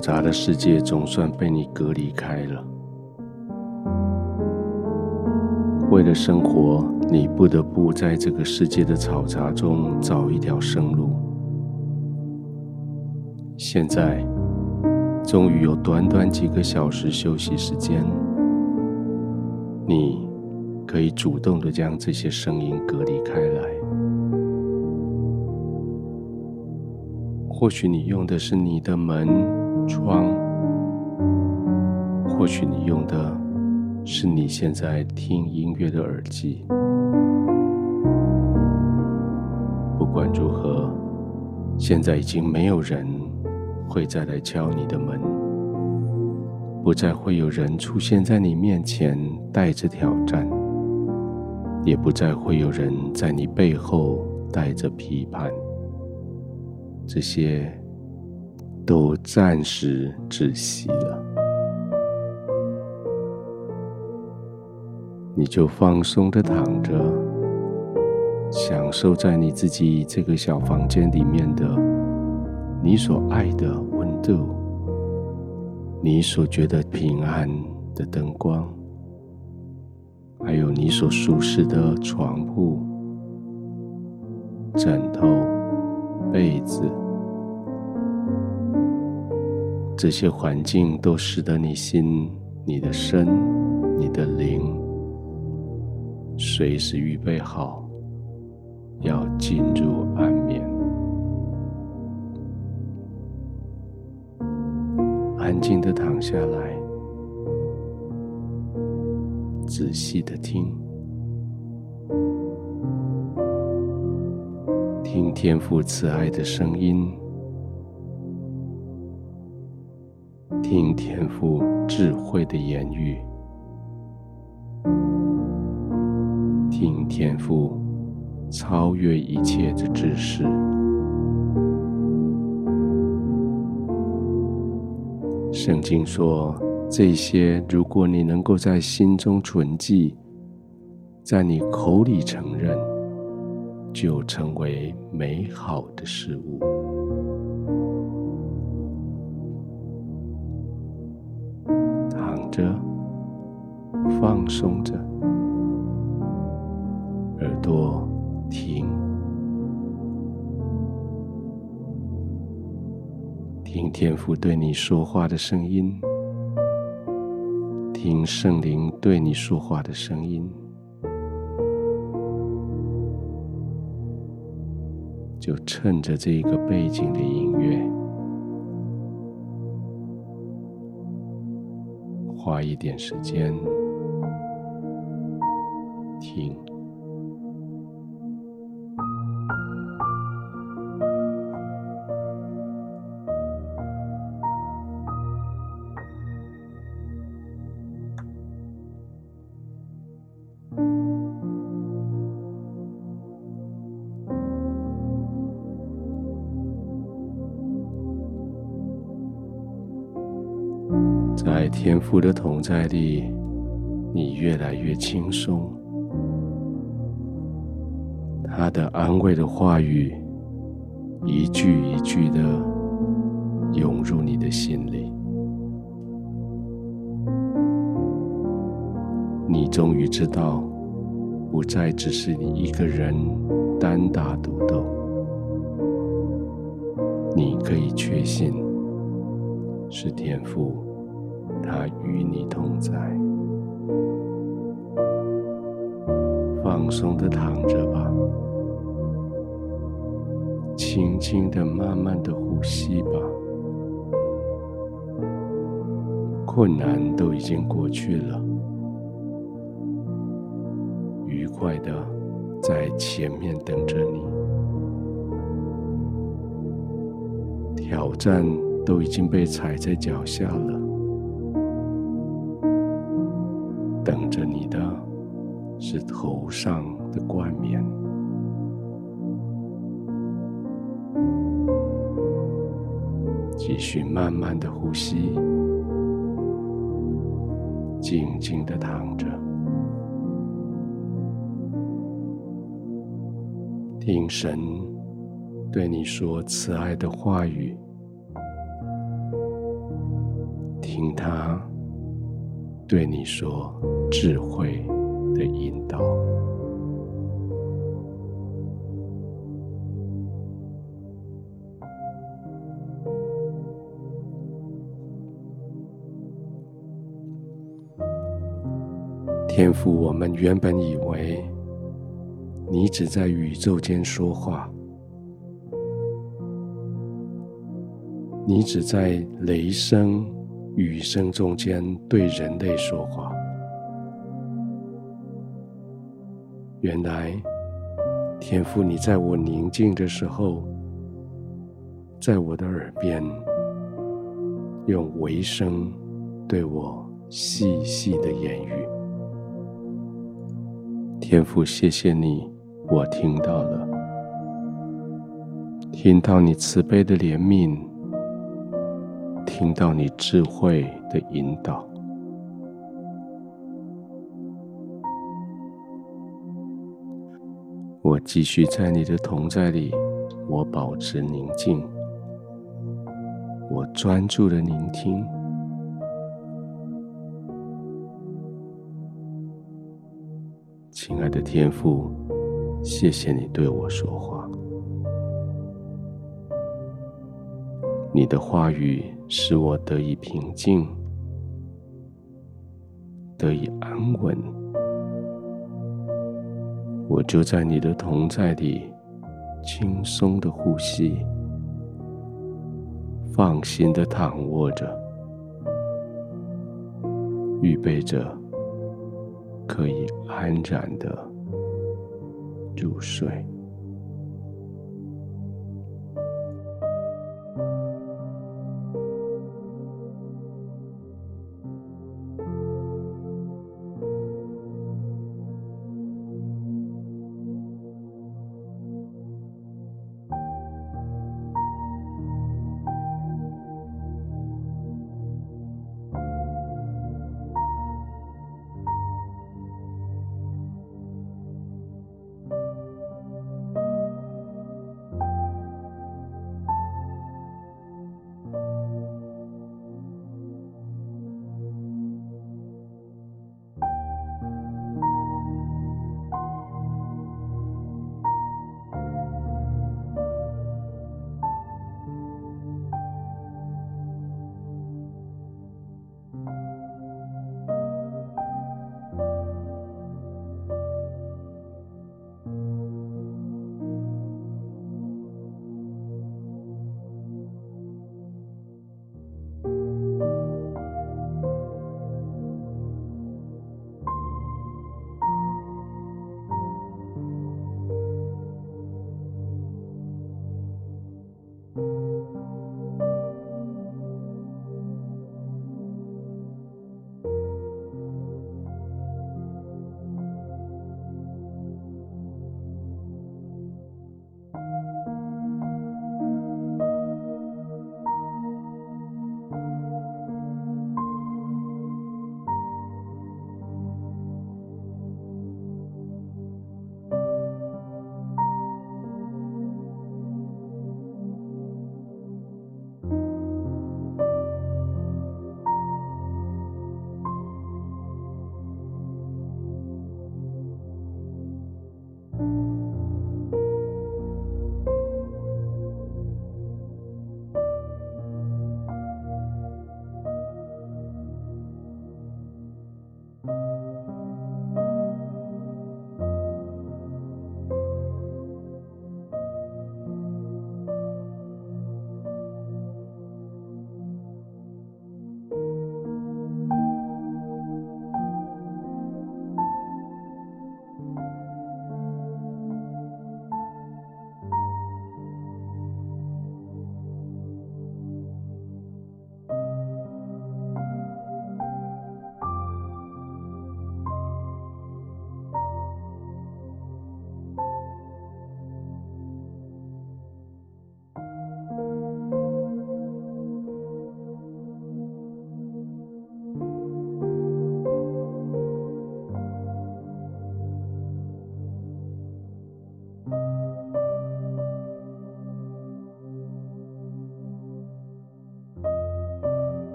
杂的世界总算被你隔离开了。为了生活，你不得不在这个世界的嘈杂中找一条生路。现在，终于有短短几个小时休息时间，你可以主动的将这些声音隔离开来。或许你用的是你的门、窗，或许你用的是你现在听音乐的耳机。不管如何，现在已经没有人会再来敲你的门，不再会有人出现在你面前带着挑战，也不再会有人在你背后带着批判。这些都暂时窒息了，你就放松的躺着，享受在你自己这个小房间里面的你所爱的温度，你所觉得平安的灯光，还有你所舒适的床铺、枕头、被子。这些环境都使得你心、你的身、你的灵，随时预备好，要进入安眠。安静的躺下来，仔细的听，听天父慈爱的声音。听天父智慧的言语，听天父超越一切的知识。圣经说，这些如果你能够在心中存记，在你口里承认，就成为美好的事物。松着，耳朵听，听天父对你说话的声音，听圣灵对你说话的声音，就趁着这个背景的音乐。花一点时间在天父的同在里，你越来越轻松。他的安慰的话语，一句一句的涌入你的心里。你终于知道，不再只是你一个人单打独斗。你可以确信，是天父。他与你同在，放松的躺着吧，轻轻的、慢慢的呼吸吧。困难都已经过去了，愉快的在前面等着你，挑战都已经被踩在脚下了。等着是头上的冠冕。继续慢慢的呼吸，静静的躺着，听神对你说慈爱的话语，听他对你说智慧的引导。天赋，我们原本以为你只在宇宙间说话，你只在雷声、雨声中间对人类说话。原来，天父，你在我宁静的时候，在我的耳边用微声对我细细的言语。天父，谢谢你，我听到了，听到你慈悲的怜悯，听到你智慧的引导。继续在你的同在里，我保持宁静，我专注的聆听。亲爱的天父，谢谢你对我说话。你的话语使我得以平静，得以安稳。我就在你的同在里，轻松的呼吸，放心的躺卧着，预备着。可以安然的入睡。